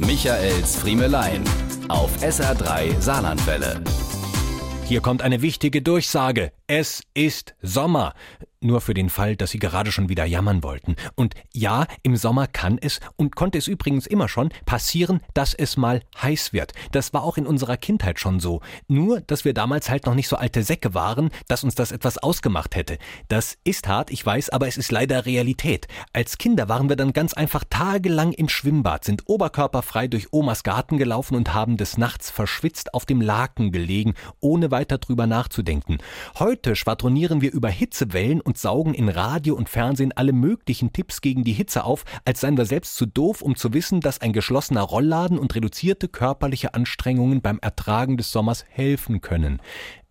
Michaels Friemelein auf SR3 Saarlandwelle. Hier kommt eine wichtige Durchsage. Es ist Sommer. Nur für den Fall, dass Sie gerade schon wieder jammern wollten. Und ja, im Sommer kann es, und konnte es übrigens immer schon, passieren, dass es mal heiß wird. Das war auch in unserer Kindheit schon so. Nur, dass wir damals halt noch nicht so alte Säcke waren, dass uns das etwas ausgemacht hätte. Das ist hart, ich weiß, aber es ist leider Realität. Als Kinder waren wir dann ganz einfach tagelang im Schwimmbad, sind oberkörperfrei durch Omas Garten gelaufen und haben des Nachts verschwitzt auf dem Laken gelegen, ohne weiter drüber nachzudenken. Heute schwadronieren wir über Hitzewellen und saugen in Radio und Fernsehen alle möglichen Tipps gegen die Hitze auf, als seien wir selbst zu doof, um zu wissen, dass ein geschlossener Rollladen und reduzierte körperliche Anstrengungen beim Ertragen des Sommers helfen können.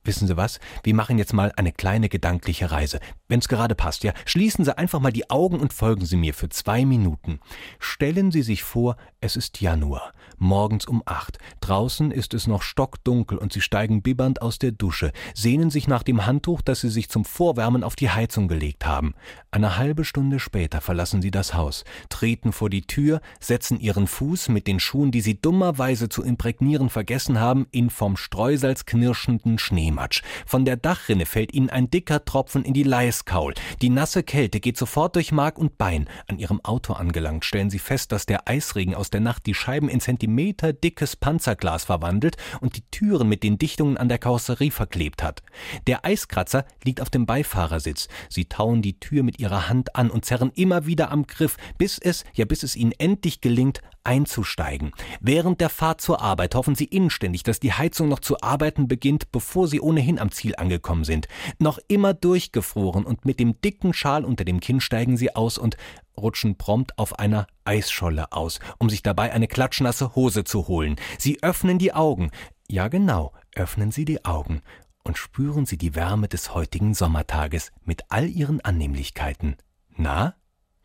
Wissen Sie was? Wir machen jetzt mal eine kleine gedankliche Reise. Wenn's gerade passt, ja. Schließen Sie einfach mal die Augen und folgen Sie mir für zwei Minuten. Stellen Sie sich vor, es ist Januar, morgens um acht. Draußen ist es noch stockdunkel und Sie steigen bibbernd aus der Dusche, sehnen sich nach dem Handtuch, das Sie sich zum Vorwärmen auf die Heizung gelegt haben. Eine halbe Stunde später verlassen Sie das Haus, treten vor die Tür, setzen Ihren Fuß mit den Schuhen, die Sie dummerweise zu imprägnieren vergessen haben, in vom Streusalz knirschenden Schneematsch. Von der Dachrinne fällt Ihnen ein dicker Tropfen in die Leiskaul. Die nasse Kälte geht sofort durch Mark und Bein. An Ihrem Auto angelangt stellen Sie fest, dass der Eisregen aus der Nacht die Scheiben in Zentimeter dickes Panzerglas verwandelt und die Türen mit den Dichtungen an der Karosserie verklebt hat. Der Eiskratzer liegt auf dem Beifahrersitz. Sie tauen die Tür mit ihrer Hand an und zerren immer wieder am Griff, bis es, ja bis es ihnen endlich gelingt, einzusteigen. Während der Fahrt zur Arbeit hoffen sie inständig, dass die Heizung noch zu arbeiten beginnt, bevor sie ohnehin am Ziel angekommen sind. Noch immer durchgefroren und mit dem dicken Schal unter dem Kinn steigen sie aus und rutschen prompt auf einer Eisscholle aus, um sich dabei eine klatschnasse Hose zu holen. Sie öffnen die Augen. Ja genau, öffnen Sie die Augen und spüren Sie die Wärme des heutigen Sommertages mit all ihren Annehmlichkeiten. Na?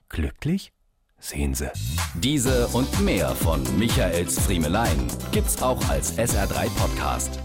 Glücklich? Sehen Sie. Diese und mehr von Michaels Friemelein gibt's auch als SR3 Podcast.